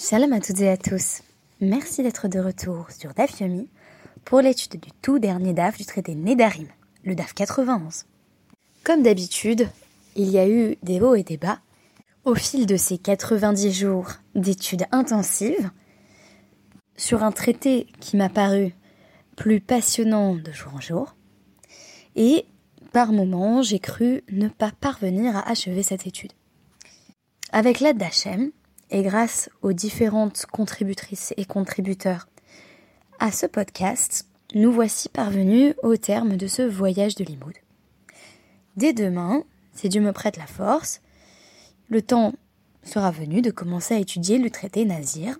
Shalom à toutes et à tous. Merci d'être de retour sur DAF Yomi pour l'étude du tout dernier DAF du traité Nedarim, le DAF 91. Comme d'habitude, il y a eu des hauts et des bas au fil de ces 90 jours d'études intensives sur un traité qui m'a paru plus passionnant de jour en jour et par moments j'ai cru ne pas parvenir à achever cette étude. Avec l'aide d'Hachem, et grâce aux différentes contributrices et contributeurs à ce podcast, nous voici parvenus au terme de ce voyage de Limoud. Dès demain, si Dieu me prête la force, le temps sera venu de commencer à étudier le traité Nazir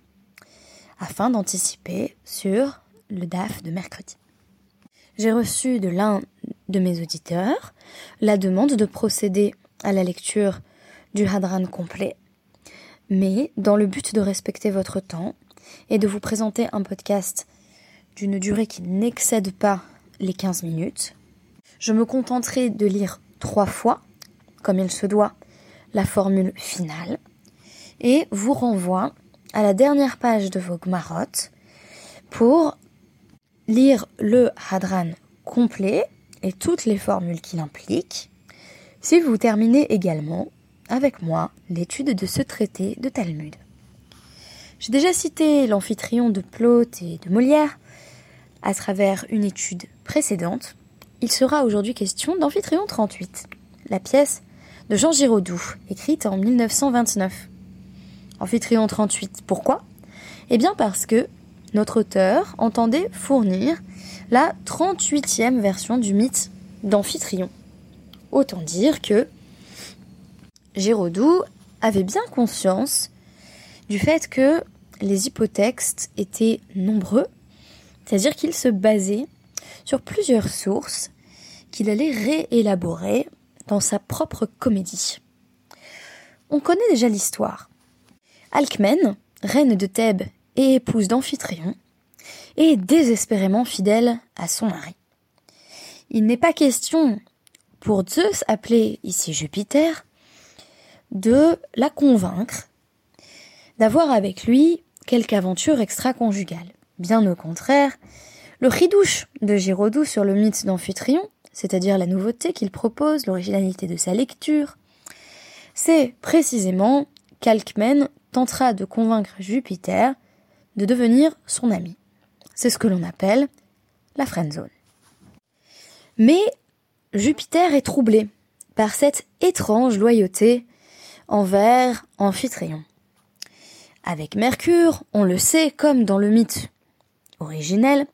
afin d'anticiper sur le DAF de mercredi. J'ai reçu de l'un de mes auditeurs la demande de procéder à la lecture du Hadran complet mais dans le but de respecter votre temps et de vous présenter un podcast d'une durée qui n'excède pas les 15 minutes, je me contenterai de lire trois fois, comme il se doit, la formule finale, et vous renvoie à la dernière page de vos gmarottes pour lire le hadran complet et toutes les formules qu'il implique, si vous terminez également avec moi l'étude de ce traité de Talmud. J'ai déjà cité l'amphitryon de Plaute et de Molière à travers une étude précédente. Il sera aujourd'hui question d'Amphitryon 38, la pièce de Jean Giraudoux, écrite en 1929. Amphitryon 38, pourquoi? Eh bien parce que notre auteur entendait fournir la 38e version du mythe d'Amphitryon. Autant dire que Giraudoux avait bien conscience du fait que les hypotextes étaient nombreux, c'est-à-dire qu'il se basait sur plusieurs sources qu'il allait réélaborer dans sa propre comédie. On connaît déjà l'histoire. Alcmène, reine de Thèbes et épouse d'Amphitryon, est désespérément fidèle à son mari. Il n'est pas question pour Zeus, appelé ici Jupiter, de la convaincre d'avoir avec lui quelque aventure extra-conjugale. Bien au contraire, le ridouche de Giraudoux sur le mythe d'Amphitryon, c'est-à-dire la nouveauté qu'il propose, l'originalité de sa lecture, c'est précisément qu'Alcmène tentera de convaincre Jupiter de devenir son ami. C'est ce que l'on appelle la friendzone. Mais Jupiter est troublé par cette étrange loyauté envers Amphitryon. Avec Mercure, on le sait, comme dans le mythe originel,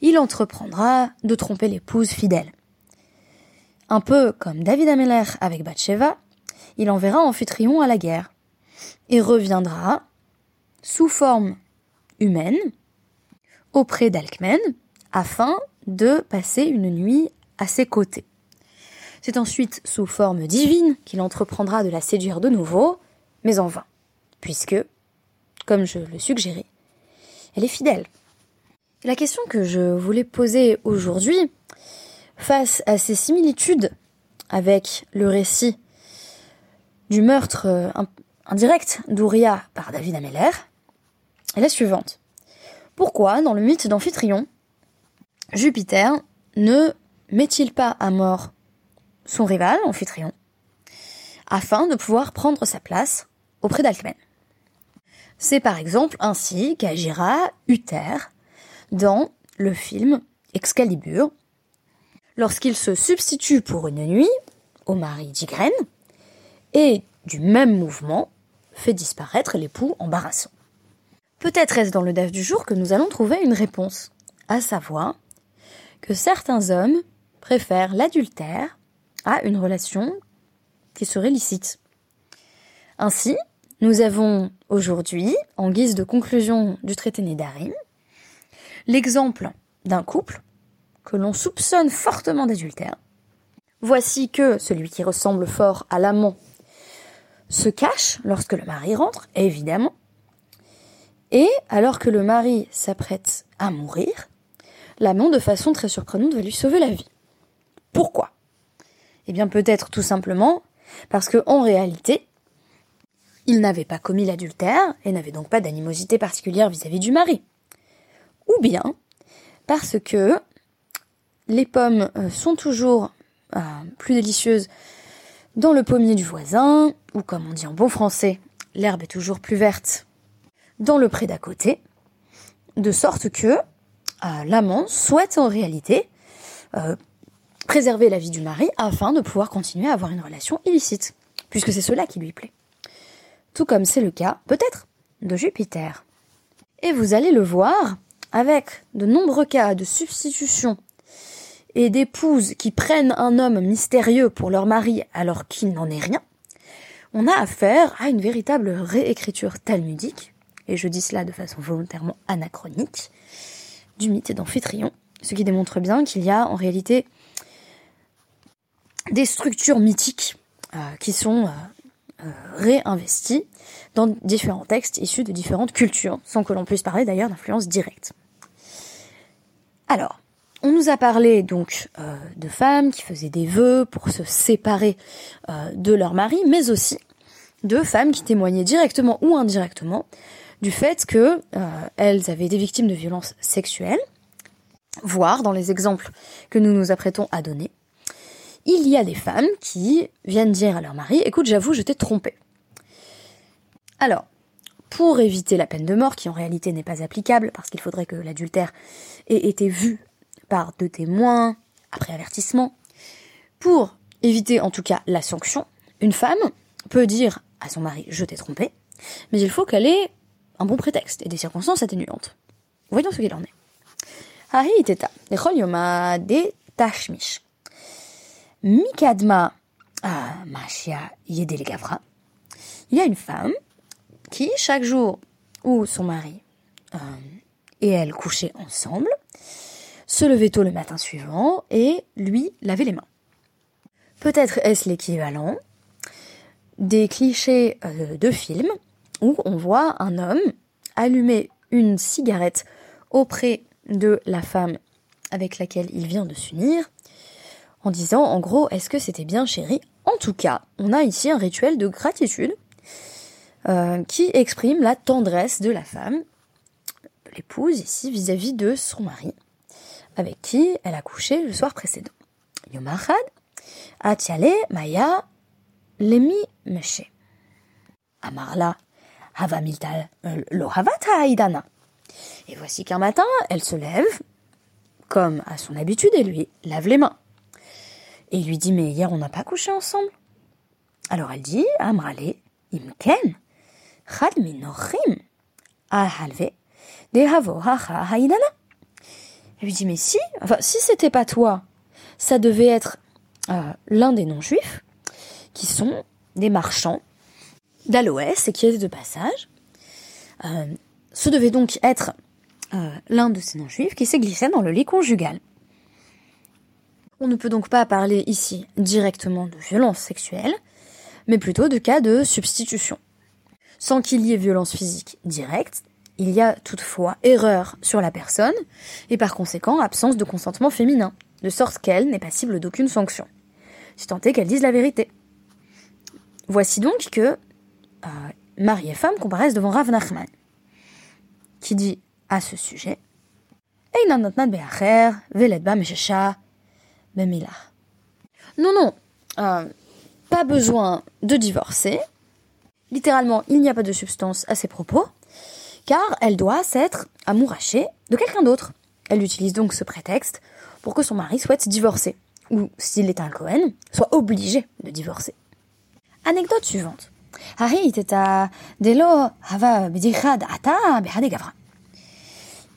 il entreprendra de tromper l'épouse fidèle. Un peu comme David Ameller avec Bathsheba, il enverra Amphitryon à la guerre et reviendra sous forme humaine auprès d'Alcmène afin de passer une nuit à ses côtés. C'est ensuite sous forme divine qu'il entreprendra de la séduire de nouveau, mais en vain, puisque, comme je le suggérais, elle est fidèle. la question que je voulais poser aujourd'hui, face à ces similitudes avec le récit du meurtre euh, indirect d'Ouria par David Ameller, est la suivante. Pourquoi, dans le mythe d'Amphitryon, Jupiter ne met-il pas à mort son rival, Amphitryon, afin de pouvoir prendre sa place auprès d'Alcmène. C'est par exemple ainsi qu'agira Uther dans le film Excalibur, lorsqu'il se substitue pour une nuit au mari d'Ygraine et du même mouvement fait disparaître l'époux embarrassant. Peut-être est-ce dans le DAF du jour que nous allons trouver une réponse, à savoir que certains hommes préfèrent l'adultère à une relation qui serait licite. Ainsi, nous avons aujourd'hui, en guise de conclusion du traité Nédarim, l'exemple d'un couple que l'on soupçonne fortement d'adultère. Voici que celui qui ressemble fort à l'amant se cache lorsque le mari rentre, évidemment. Et alors que le mari s'apprête à mourir, l'amant, de façon très surprenante, va lui sauver la vie. Pourquoi? Eh bien peut-être tout simplement parce que en réalité, il n'avait pas commis l'adultère et n'avait donc pas d'animosité particulière vis-à-vis du mari. Ou bien parce que les pommes euh, sont toujours euh, plus délicieuses dans le pommier du voisin, ou comme on dit en bon français, l'herbe est toujours plus verte dans le pré d'à côté, de sorte que euh, l'amant souhaite en réalité préserver la vie du mari afin de pouvoir continuer à avoir une relation illicite, puisque c'est cela qui lui plaît tout comme c'est le cas, peut-être, de Jupiter. Et vous allez le voir, avec de nombreux cas de substitution et d'épouses qui prennent un homme mystérieux pour leur mari alors qu'il n'en est rien, on a affaire à une véritable réécriture talmudique, et je dis cela de façon volontairement anachronique, du mythe d'Amphitryon, ce qui démontre bien qu'il y a en réalité des structures mythiques euh, qui sont euh, euh, réinvesti dans différents textes issus de différentes cultures, sans que l'on puisse parler d'ailleurs d'influence directe. Alors, on nous a parlé donc euh, de femmes qui faisaient des vœux pour se séparer euh, de leur mari, mais aussi de femmes qui témoignaient directement ou indirectement du fait que elles avaient été victimes de violences sexuelles, voire dans les exemples que nous nous apprêtons à donner, il y a des femmes qui viennent dire à leur mari Écoute, j'avoue, je t'ai trompé. Alors, pour éviter la peine de mort, qui en réalité n'est pas applicable, parce qu'il faudrait que l'adultère ait été vu par deux témoins, après avertissement, pour éviter en tout cas la sanction, une femme peut dire à son mari Je t'ai trompé, mais il faut qu'elle ait un bon prétexte et des circonstances atténuantes. Voyons ce qu'il en est. Mikadma Mashia Yedele Gavra, il y a une femme qui, chaque jour où son mari euh, et elle couchaient ensemble, se levait tôt le matin suivant et lui lavait les mains. Peut-être est-ce l'équivalent des clichés euh, de films où on voit un homme allumer une cigarette auprès de la femme avec laquelle il vient de s'unir en disant en gros est-ce que c'était bien chéri En tout cas, on a ici un rituel de gratitude euh, qui exprime la tendresse de la femme, de l'épouse ici vis-à-vis de son mari, avec qui elle a couché le soir précédent. Yomachad, Atiale Maya Lemi Meshe. Amarla Havamiltal euh, Lohavata Aidana. Et voici qu'un matin, elle se lève, comme à son habitude, et lui lave les mains. Et il lui dit, mais hier on n'a pas couché ensemble. Alors elle dit, Amrale, imken, chad minochim, ahalve, dehavo. Elle lui dit, mais si, enfin, si c'était pas toi, ça devait être euh, l'un des non-juifs, qui sont des marchands d'aloès et qui étaient de passage. Euh, ce devait donc être euh, l'un de ces non-juifs qui s'est glissé dans le lit conjugal. On ne peut donc pas parler ici directement de violence sexuelle, mais plutôt de cas de substitution. Sans qu'il y ait violence physique directe, il y a toutefois erreur sur la personne, et par conséquent absence de consentement féminin, de sorte qu'elle n'est passible d'aucune sanction, si tant est qu'elle dise la vérité. Voici donc que euh, mari et femme comparaissent devant Rav Nachman, qui dit à ce sujet non, non, euh, pas besoin de divorcer. Littéralement, il n'y a pas de substance à ses propos, car elle doit s'être amourachée de quelqu'un d'autre. Elle utilise donc ce prétexte pour que son mari souhaite divorcer, ou s'il est un Cohen, soit obligé de divorcer. Anecdote suivante.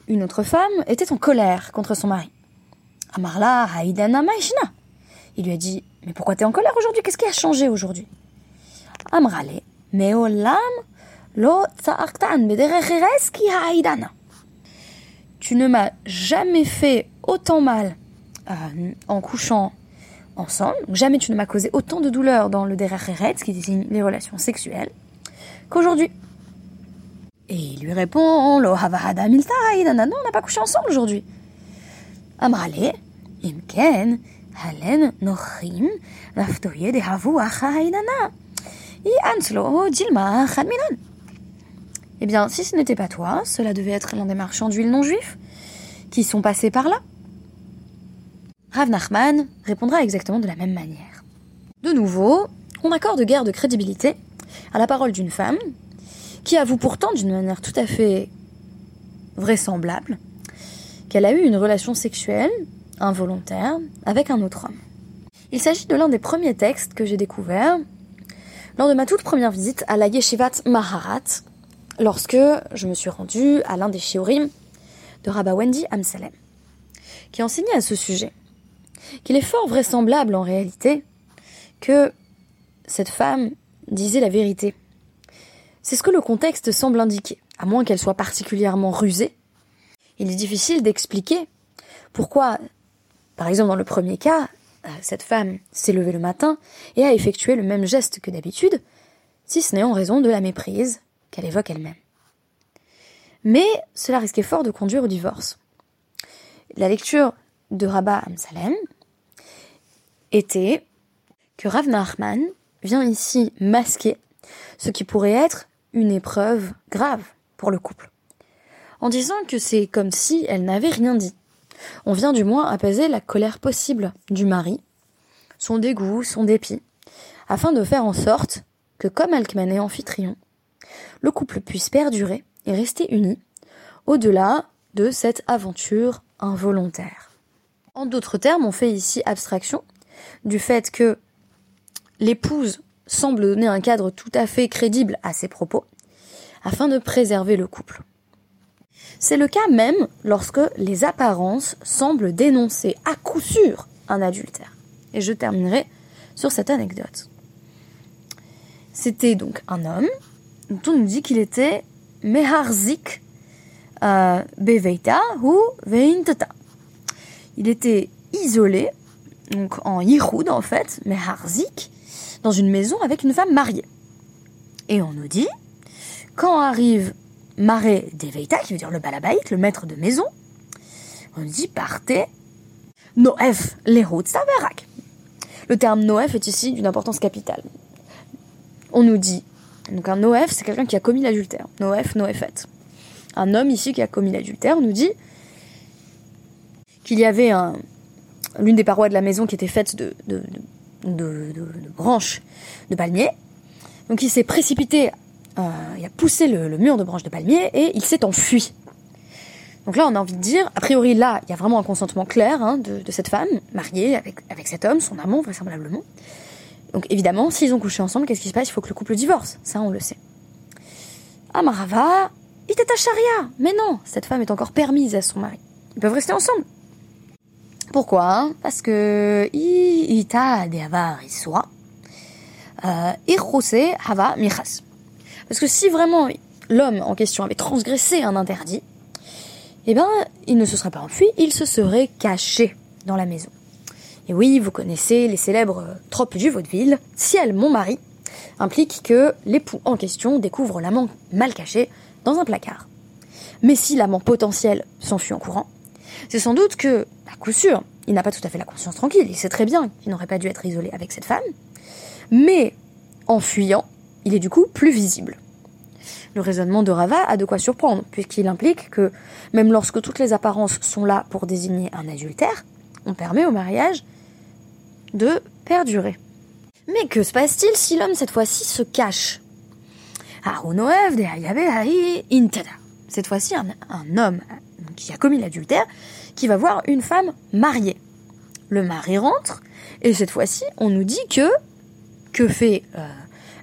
Une autre femme était en colère contre son mari. Amarla Haïdana Maishna. Il lui a dit Mais pourquoi t'es en colère aujourd'hui? Qu'est-ce qui a changé aujourd'hui? Amrale, Meolam lo ki Haïdana. Tu ne m'as jamais fait autant mal euh, en couchant ensemble, jamais tu ne m'as causé autant de douleur dans le ce qui désigne les relations sexuelles, qu'aujourd'hui. Et il lui répond Lo Havahada Milta Haïdana. Non, on n'a pas couché ensemble aujourd'hui. Amrale, imken, halen nochim, de Dilma Eh bien, si ce n'était pas toi, cela devait être l'un des marchands d'huile non juifs qui sont passés par là. Rav Nachman répondra exactement de la même manière. De nouveau, on accorde guère de crédibilité à la parole d'une femme qui avoue pourtant d'une manière tout à fait vraisemblable qu'elle a eu une relation sexuelle involontaire avec un autre homme. Il s'agit de l'un des premiers textes que j'ai découvert lors de ma toute première visite à la Yeshivat Maharat, lorsque je me suis rendue à l'un des shiurim de Rabba Wendy Amsalem, qui enseignait à ce sujet qu'il est fort vraisemblable en réalité que cette femme disait la vérité. C'est ce que le contexte semble indiquer, à moins qu'elle soit particulièrement rusée. Il est difficile d'expliquer pourquoi, par exemple dans le premier cas, euh, cette femme s'est levée le matin et a effectué le même geste que d'habitude, si ce n'est en raison de la méprise qu'elle évoque elle-même. Mais cela risquait fort de conduire au divorce. La lecture de Rabat Amsalem était que Rav Nachman vient ici masquer ce qui pourrait être une épreuve grave pour le couple, en disant que c'est comme si elle n'avait rien dit, on vient du moins apaiser la colère possible du mari, son dégoût, son dépit, afin de faire en sorte que, comme Alkman est amphitryon, le couple puisse perdurer et rester uni au-delà de cette aventure involontaire. En d'autres termes, on fait ici abstraction du fait que l'épouse semble donner un cadre tout à fait crédible à ses propos, afin de préserver le couple. C'est le cas même lorsque les apparences semblent dénoncer à coup sûr un adultère. Et je terminerai sur cette anecdote. C'était donc un homme dont on nous dit qu'il était Meharzik euh, Beveita ou Veintata. Il était isolé, donc en Yihoud en fait, Meharzik, dans une maison avec une femme mariée. Et on nous dit, quand arrive Maré Deveita, qui veut dire le balabaït, le maître de maison, on dit partez Noef l'héros Saverak. Le terme Noef est ici d'une importance capitale. On nous dit, donc un Noef, c'est quelqu'un qui a commis l'adultère. Noef, Noefet. Un homme ici qui a commis l'adultère nous dit qu'il y avait un, l'une des parois de la maison qui était faite de, de, branches de palmier. Donc il s'est précipité euh, il a poussé le, mur de branches de palmier et il s'est enfui. Donc là, on a envie de dire, a priori, là, il y a vraiment un consentement clair hein, de, cette femme, mariée avec, avec cet homme, son amant, vraisemblablement. Donc évidemment, s'ils ont couché ensemble, qu'est-ce qui se passe? Il faut que le couple divorce. Ça, on le sait. Amarava, il était à. Mais non, cette femme est encore permise à son mari. Ils peuvent rester ensemble. Pourquoi? Parce que ita de avar iswa, euh, hava michas. Parce que si vraiment l'homme en question avait transgressé un interdit, eh bien, il ne se serait pas enfui, il se serait caché dans la maison. Et oui, vous connaissez les célèbres tropes du vaudeville, ciel mon mari, implique que l'époux en question découvre l'amant mal caché dans un placard. Mais si l'amant potentiel s'enfuit en courant, c'est sans doute que, à coup sûr, il n'a pas tout à fait la conscience tranquille, il sait très bien qu'il n'aurait pas dû être isolé avec cette femme, mais en fuyant, il est du coup plus visible. Le raisonnement de Rava a de quoi surprendre, puisqu'il implique que même lorsque toutes les apparences sont là pour désigner un adultère, on permet au mariage de perdurer. Mais que se passe-t-il si l'homme cette fois-ci se cache? Cette fois-ci, un, un homme qui a commis l'adultère, qui va voir une femme mariée. Le mari rentre, et cette fois-ci, on nous dit que que fait euh,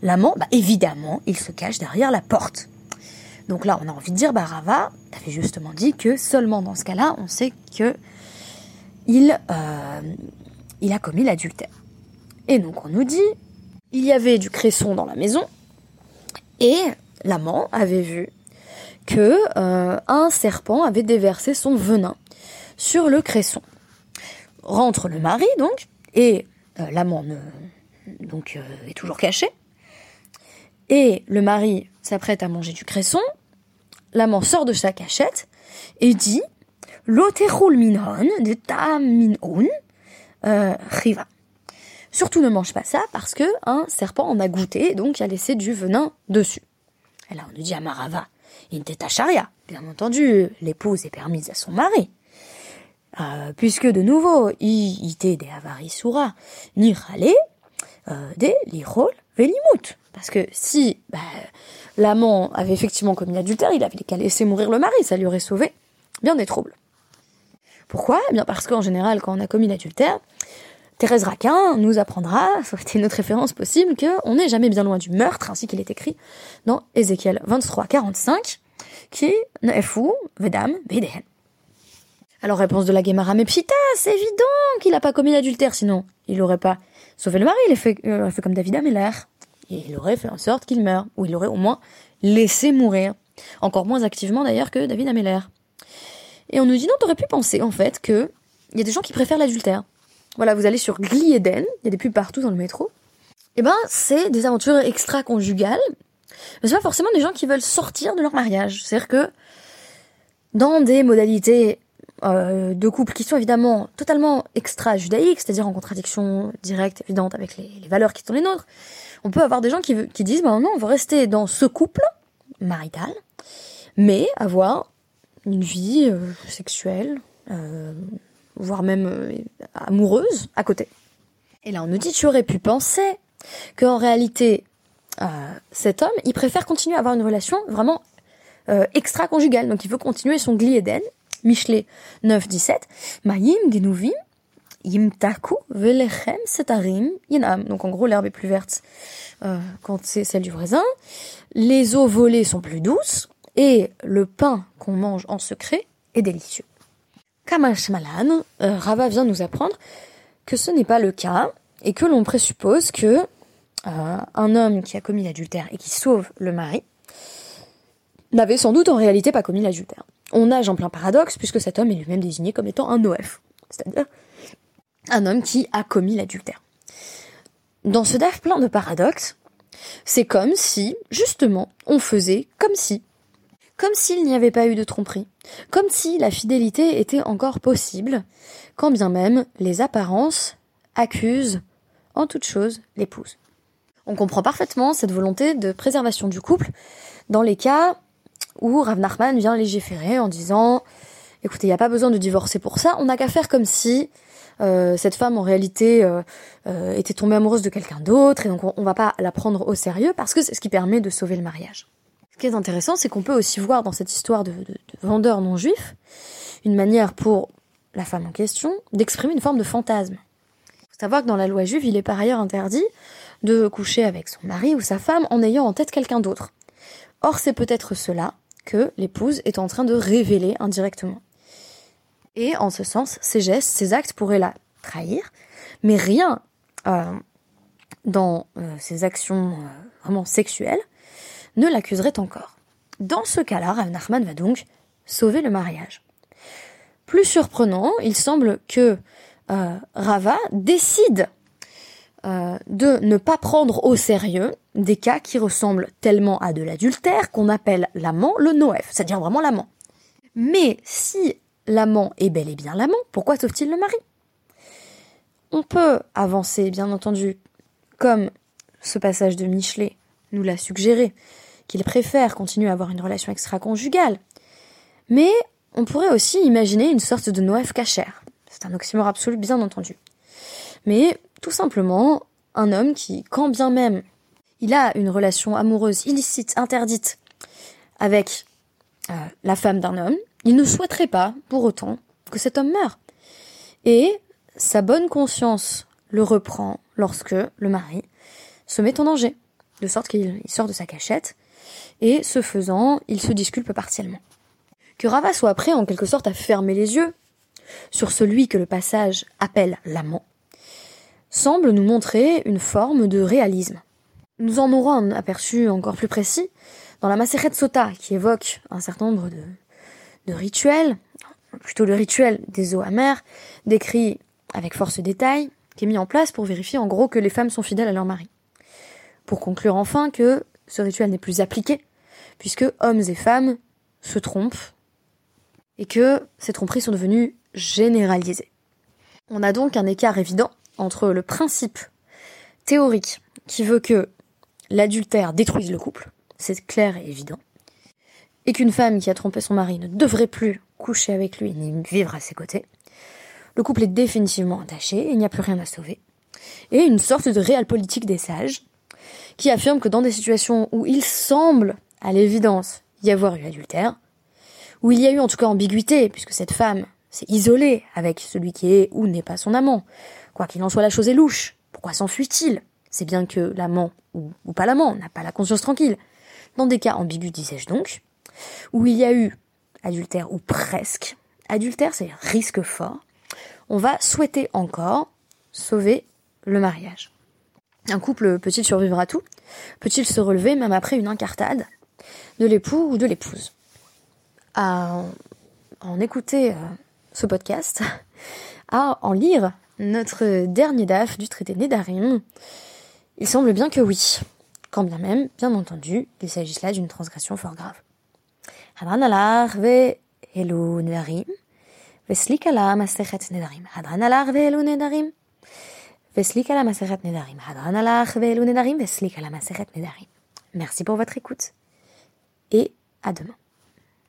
L'amant, bah, évidemment, il se cache derrière la porte. Donc là, on a envie de dire, bah Rava, t'avais justement dit que seulement dans ce cas-là, on sait que il, euh, a commis l'adultère. Et donc on nous dit, il y avait du cresson dans la maison, et l'amant avait vu que euh, un serpent avait déversé son venin sur le cresson. Rentre le mari donc, et euh, l'amant est toujours caché. Et le mari s'apprête à manger du cresson. L'amant sort de sa cachette et dit L'oterul minhon de ta minhon riva. surtout ne mange pas ça parce que un serpent en a goûté, donc il a laissé du venin dessus. Et là, on nous dit à Marava, Intetacharia. Bien entendu, l'épouse est permise à son mari. Euh, puisque de nouveau, il était des avarisura, ni râler, euh, des lirol Parce que si bah, l'amant avait effectivement commis l'adultère, il avait qu'à laisser mourir le mari, ça lui aurait sauvé bien des troubles. Pourquoi? Eh bien parce qu'en général, quand on a commis l'adultère, Thérèse Raquin nous apprendra, une autre référence possible, qu'on n'est jamais bien loin du meurtre, ainsi qu'il est écrit dans Ézéchiel 23, 45, qui est fou, vedam, vedehen. Alors réponse de la Gemara, mais pchita, c'est évident qu'il n'a pas commis l'adultère, sinon il n'aurait pas sauvé le mari, il il aurait fait comme David Ameller. Et il aurait fait en sorte qu'il meure, ou il aurait au moins laissé mourir. Encore moins activement d'ailleurs que David Ameller. Et on nous dit non, t'aurais pu penser en fait que il y a des gens qui préfèrent l'adultère. Voilà, vous allez sur Glieden, il y a des pubs partout dans le métro. Eh ben, c'est des aventures extra-conjugales, mais c'est pas forcément des gens qui veulent sortir de leur mariage. C'est-à-dire que dans des modalités euh, de couple qui sont évidemment totalement extra-judaïques, c'est-à-dire en contradiction directe, évidente avec les, valeurs qui sont les nôtres, on peut avoir des gens qui, disent, ben non, on va rester dans ce couple marital, mais avoir une vie euh, sexuelle, euh, voire même euh, amoureuse à côté. Et là, on nous dit, tu aurais pu penser qu'en réalité, cet homme, il préfère continuer à avoir une relation vraiment extra-conjugale. Donc, il veut continuer son glieden, Michelet 9-17, Mayim genuvim, yimtaku velechem setarim yinam. Donc, en gros, l'herbe est plus verte quand c'est celle du voisin. Les eaux volées sont plus douces et le pain qu'on mange en secret est délicieux. Kamash Malan, euh, Rava vient nous apprendre que ce n'est pas le cas et que l'on présuppose que euh, un homme qui a commis l'adultère et qui sauve le mari n'avait sans doute en réalité pas commis l'adultère. On nage en plein paradoxe puisque cet homme est lui-même désigné comme étant un OF, c'est-à-dire un homme qui a commis l'adultère. Dans ce DAF plein de paradoxes, c'est comme si, justement, on faisait comme si comme s'il n'y avait pas eu de tromperie, comme si la fidélité était encore possible, quand bien même les apparences accusent en toute chose l'épouse. On comprend parfaitement cette volonté de préservation du couple dans les cas où Rav Nachman vient légiférer en disant écoutez, il n'y a pas besoin de divorcer pour ça, on n'a qu'à faire comme si euh, cette femme en réalité euh, euh, était tombée amoureuse de quelqu'un d'autre et donc on, on va pas la prendre au sérieux parce que c'est ce qui permet de sauver le mariage. Ce qui est intéressant, c'est qu'on peut aussi voir dans cette histoire de, vendeur non juif une manière pour la femme en question d'exprimer une forme de fantasme. Il faut savoir que dans la loi juive, il est par ailleurs interdit de coucher avec son mari ou sa femme en ayant en tête quelqu'un d'autre. Or, c'est peut-être cela que l'épouse est en train de révéler indirectement. Et en ce sens, ses gestes, ses actes pourraient la trahir, mais rien euh, dans euh, ses actions euh, vraiment sexuelles ne l'accuserait encore. Dans ce cas-là, Rav Nachman va donc sauver le mariage. Plus surprenant, il semble que Rava décide euh, de ne pas prendre au sérieux des cas qui ressemblent tellement à de l'adultère qu'on appelle l'amant le noef, c'est-à-dire vraiment l'amant. Mais si l'amant est bel et bien l'amant, pourquoi sauve-t-il le mari? On peut avancer, bien entendu, comme ce passage de Michelet nous l'a suggéré, qu'il préfère continuer à avoir une relation extra-conjugale. Mais on pourrait aussi imaginer une sorte de Noël cachère. C'est un oxymore absolu, bien entendu. Mais tout simplement, un homme qui, quand bien même il a une relation amoureuse illicite, interdite, avec euh, la femme d'un homme, il ne souhaiterait pas, pour autant, que cet homme meure. Et sa bonne conscience le reprend lorsque le mari se met en danger, de sorte qu'il sort de sa cachette et ce faisant, il se disculpe partiellement. Que Rava soit prêt en quelque sorte à fermer les yeux sur celui que le passage appelle l'amant, semble nous montrer une forme de réalisme. Nous en aurons un aperçu encore plus précis dans la Maseret Sota, qui évoque un certain nombre de, rituels, plutôt le rituel des eaux amères, décrit avec force détail, qui est mis en place pour vérifier en gros que les femmes sont fidèles à leur mari. Pour conclure enfin que ce rituel n'est plus appliqué, puisque hommes et femmes se trompent, et que ces tromperies sont devenues généralisées. On a donc un écart évident entre le principe théorique qui veut que l'adultère détruise le couple, c'est clair et évident, et qu'une femme qui a trompé son mari ne devrait plus coucher avec lui ni vivre à ses côtés. Le couple est définitivement attaché, il n'y a plus rien à sauver. Et une sorte de réelle politique des sages, qui affirme que dans des situations où il semble, à l'évidence, y avoir eu adultère, où il y a eu en tout cas ambiguïté, puisque cette femme s'est isolée avec celui qui est ou n'est pas son amant, quoi qu'il en soit la chose est louche, pourquoi s'enfuit-il? C'est bien que l'amant, ou, pas l'amant, n'a pas la conscience tranquille. Dans des cas ambigus, disais-je donc, où il y a eu adultère ou presque, adultère c'est risque fort, on va souhaiter encore sauver le mariage. Un couple peut-il survivre à tout? Peut-il se relever même après une incartade de l'époux ou de l'épouse? À en écouter euh, ce podcast, à en lire notre dernier DAF du traité d'Edarim Il semble bien que oui, quand bien même, bien entendu, il s'agisse là d'une transgression fort grave. Hadran alar ve elu nedarim, veslik ala masechet nedarim, hadran ve elu nedarim, veslik ala nedarim, hadran ve elu nedarim, veslik ala nedarim. Merci pour votre écoute. Et à demain.